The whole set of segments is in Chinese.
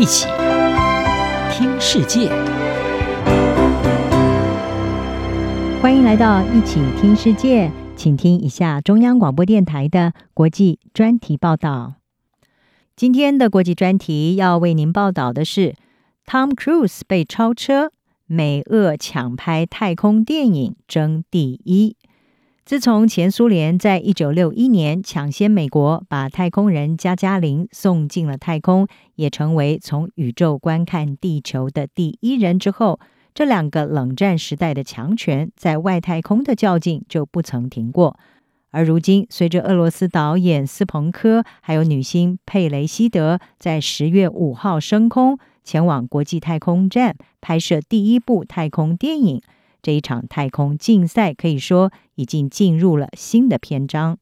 一起听世界，欢迎来到一起听世界，请听一下中央广播电台的国际专题报道。今天的国际专题要为您报道的是：Tom Cruise 被超车，美俄抢拍太空电影争第一。自从前苏联在一九六一年抢先美国把太空人加加林送进了太空，也成为从宇宙观看地球的第一人之后，这两个冷战时代的强权在外太空的较劲就不曾停过。而如今，随着俄罗斯导演斯彭科还有女星佩雷西德在十月五号升空，前往国际太空站拍摄第一部太空电影。这一场太空竞赛可以说已经进入了新的篇章。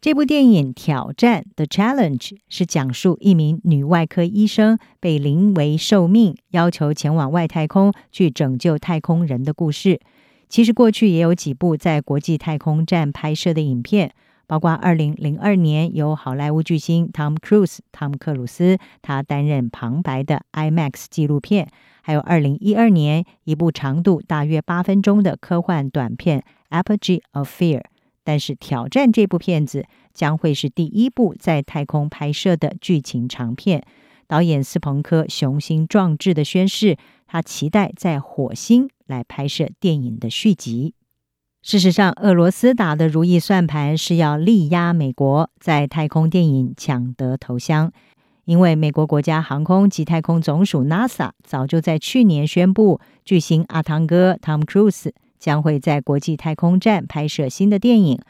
这部电影《挑战》（The Challenge） 是讲述一名女外科医生被临危受命，要求前往外太空去拯救太空人的故事。其实过去也有几部在国际太空站拍摄的影片，包括二零零二年由好莱坞巨星 Tom Cruise（ 汤姆·克鲁斯）他担任旁白的 IMAX 纪录片。还有二零一二年一部长度大约八分钟的科幻短片《Apogee of Fear》，但是《挑战》这部片子将会是第一部在太空拍摄的剧情长片。导演斯彭科雄心壮志地宣誓，他期待在火星来拍摄电影的续集。事实上，俄罗斯打的如意算盘是要力压美国在太空电影抢得头香。因为美国国家航空及太空总署 NASA 早就在去年宣布，巨星阿汤哥汤姆·克鲁斯将会在国际太空站拍摄新的电影，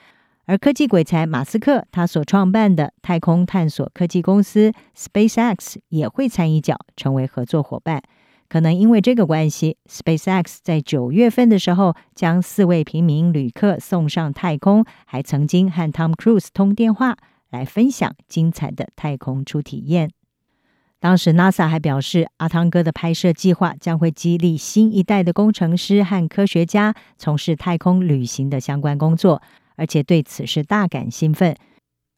而科技鬼才马斯克他所创办的太空探索科技公司 SpaceX 也会参一脚，成为合作伙伴。可能因为这个关系，SpaceX 在九月份的时候将四位平民旅客送上太空，还曾经和汤姆·克鲁斯通电话。来分享精彩的太空初体验。当时 NASA 还表示，阿汤哥的拍摄计划将会激励新一代的工程师和科学家从事太空旅行的相关工作，而且对此事大感兴奋。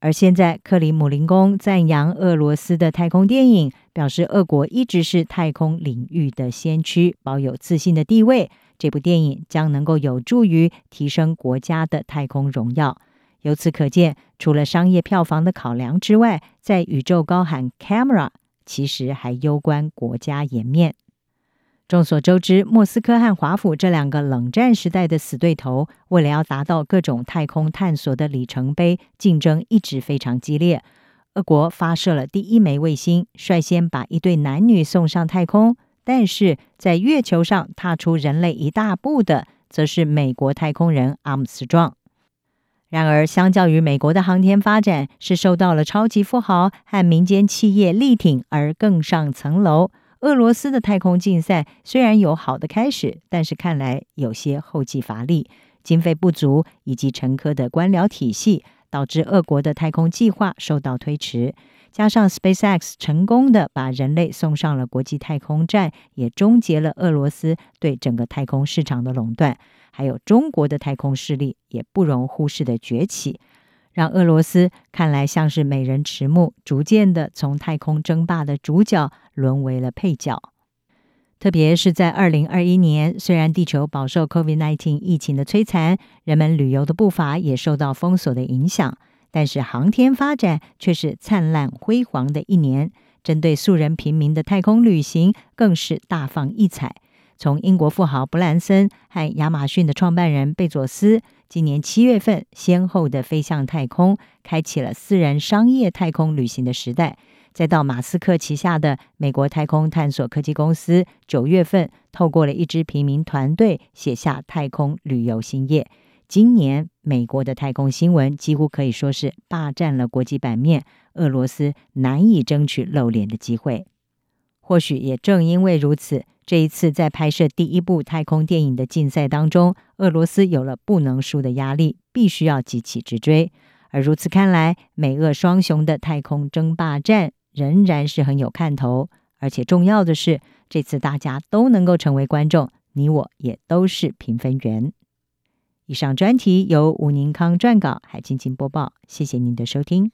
而现在，克里姆林宫赞扬俄罗斯的太空电影，表示俄国一直是太空领域的先驱，保有自信的地位。这部电影将能够有助于提升国家的太空荣耀。由此可见，除了商业票房的考量之外，在宇宙高喊 “camera”，其实还攸关国家颜面。众所周知，莫斯科和华府这两个冷战时代的死对头，为了要达到各种太空探索的里程碑，竞争一直非常激烈。俄国发射了第一枚卫星，率先把一对男女送上太空，但是在月球上踏出人类一大步的，则是美国太空人阿姆斯壮。然而，相较于美国的航天发展是受到了超级富豪和民间企业力挺而更上层楼，俄罗斯的太空竞赛虽然有好的开始，但是看来有些后继乏力，经费不足以及陈苛的官僚体系，导致俄国的太空计划受到推迟。加上 SpaceX 成功的把人类送上了国际太空站，也终结了俄罗斯对整个太空市场的垄断。还有中国的太空势力也不容忽视的崛起，让俄罗斯看来像是美人迟暮，逐渐的从太空争霸的主角沦为了配角。特别是在二零二一年，虽然地球饱受 COVID-19 疫情的摧残，人们旅游的步伐也受到封锁的影响，但是航天发展却是灿烂辉煌的一年。针对素人平民的太空旅行，更是大放异彩。从英国富豪布兰森和亚马逊的创办人贝佐斯今年七月份先后的飞向太空，开启了私人商业太空旅行的时代；再到马斯克旗下的美国太空探索科技公司，九月份透过了一支平民团队写下太空旅游新页。今年美国的太空新闻几乎可以说是霸占了国际版面，俄罗斯难以争取露脸的机会。或许也正因为如此。这一次在拍摄第一部太空电影的竞赛当中，俄罗斯有了不能输的压力，必须要急起直追。而如此看来，美俄双雄的太空争霸战仍然是很有看头。而且重要的是，这次大家都能够成为观众，你我也都是评分员。以上专题由吴宁康撰稿，海青青播报。谢谢您的收听。